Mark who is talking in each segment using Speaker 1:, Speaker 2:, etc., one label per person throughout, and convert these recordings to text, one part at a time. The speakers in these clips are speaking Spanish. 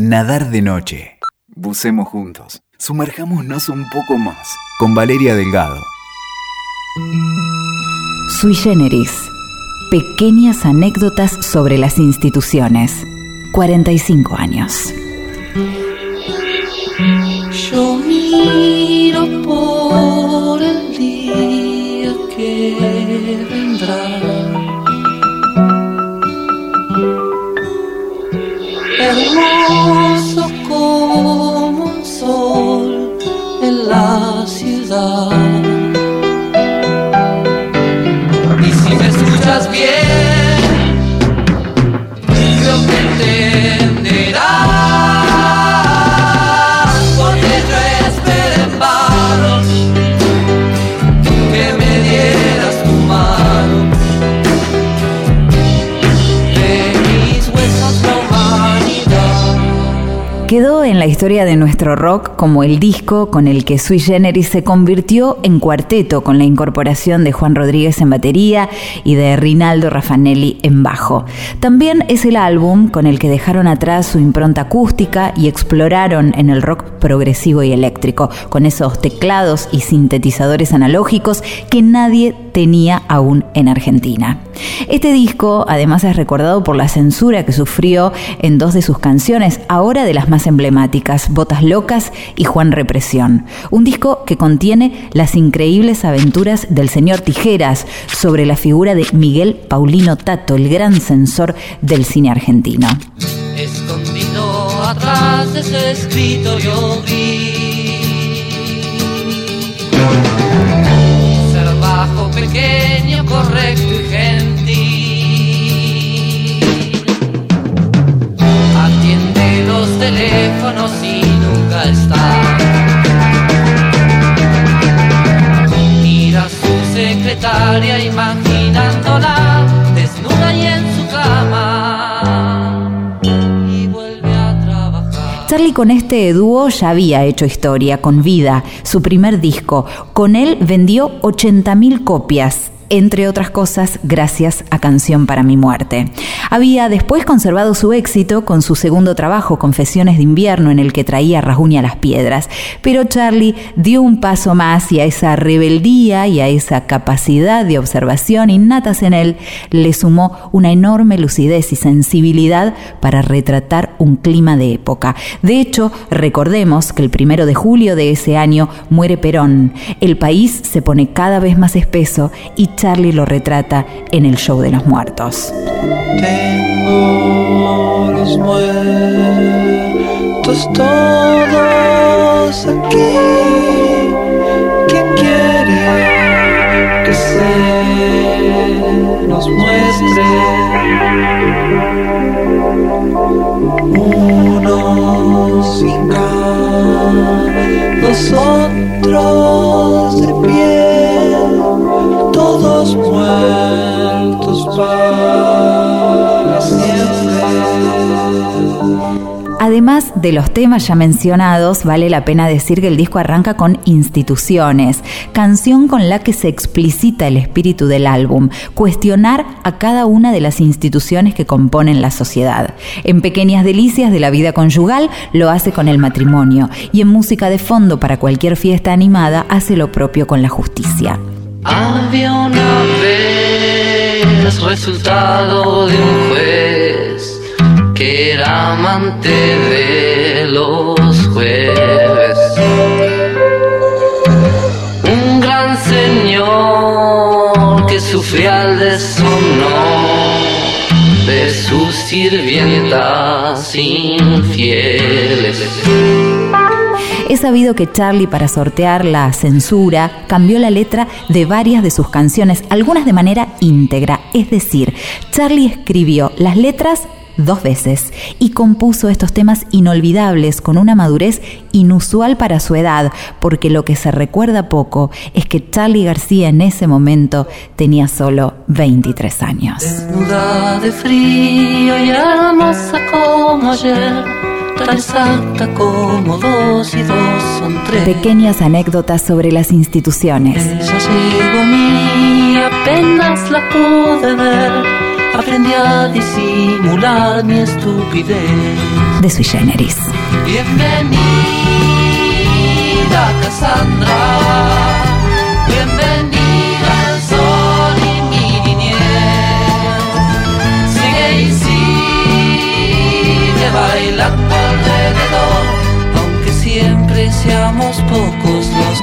Speaker 1: Nadar de noche. Bucemos juntos. Sumerjámonos un poco más. Con Valeria Delgado.
Speaker 2: Sui Generis. Pequeñas anécdotas sobre las instituciones. 45 años.
Speaker 3: Yo miro por el día que vendrá. Hermoso como un sol en la ciudad. Y si me escuchas bien,
Speaker 2: historia de nuestro rock como el disco con el que Sui Generis se convirtió en cuarteto con la incorporación de Juan Rodríguez en batería y de Rinaldo Raffanelli en bajo. También es el álbum con el que dejaron atrás su impronta acústica y exploraron en el rock progresivo y eléctrico, con esos teclados y sintetizadores analógicos que nadie tenía aún en Argentina. Este disco además es recordado por la censura que sufrió en dos de sus canciones, ahora de las más emblemáticas, Botas Locas y Juan Represión. Un disco que contiene las increíbles aventuras del señor Tijeras sobre la figura de Miguel Paulino Tato, el gran censor del cine argentino.
Speaker 3: Escondido atrás de ese secretaria imaginándola desnuda y en su cama. Y vuelve a trabajar.
Speaker 2: Charlie con este dúo ya había hecho historia con Vida, su primer disco. Con él vendió 80.000 copias entre otras cosas, gracias a Canción para mi muerte. Había después conservado su éxito con su segundo trabajo, Confesiones de invierno, en el que traía Rajuña las piedras, pero Charlie dio un paso más y a esa rebeldía y a esa capacidad de observación innatas en él le sumó una enorme lucidez y sensibilidad para retratar un clima de época. De hecho, recordemos que el primero de julio de ese año muere Perón. El país se pone cada vez más espeso y Charlie lo retrata en el show de los muertos.
Speaker 3: Tengo los muertos todos aquí. ¿Quién quiere que se nos muestre? Unos sin los
Speaker 2: Además de los temas ya mencionados, vale la pena decir que el disco arranca con Instituciones, canción con la que se explicita el espíritu del álbum, cuestionar a cada una de las instituciones que componen la sociedad. En Pequeñas Delicias de la vida conyugal lo hace con el matrimonio y en música de fondo para cualquier fiesta animada hace lo propio con la justicia.
Speaker 3: Que era amante de los jueves. Un gran señor que sufría el deshonor de sus sirvientas infieles.
Speaker 2: Es sabido que Charlie, para sortear la censura, cambió la letra de varias de sus canciones, algunas de manera íntegra. Es decir, Charlie escribió las letras dos veces y compuso estos temas inolvidables con una madurez inusual para su edad, porque lo que se recuerda poco es que Charlie García en ese momento tenía solo 23 años.
Speaker 3: Desnuda de frío y hermosa como ayer, exacta como dos y dos son tres.
Speaker 2: Pequeñas anécdotas sobre las instituciones.
Speaker 3: Ella llegó a mí, apenas la pude ver, aprendí a disimular mi estupidez.
Speaker 2: de Sui Generis.
Speaker 3: Bienvenida Cassandra, bienvenida al sol y mi niñez. Sigue y sigue bailando alrededor, aunque siempre seamos pocos los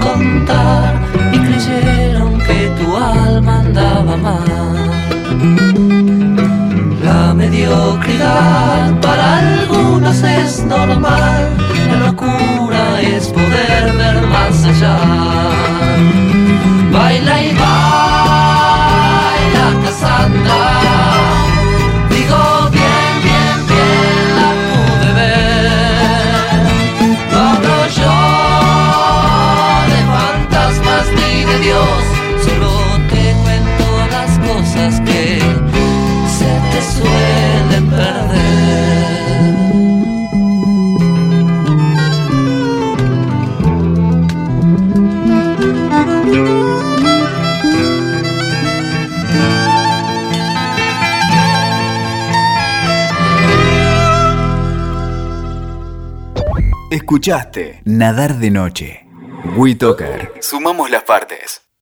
Speaker 3: contar y creyeron que tu alma andaba mal. La mediocridad para algunos es normal, la locura
Speaker 1: Escuchaste Nadar de Noche. WeToker. Sumamos las partes.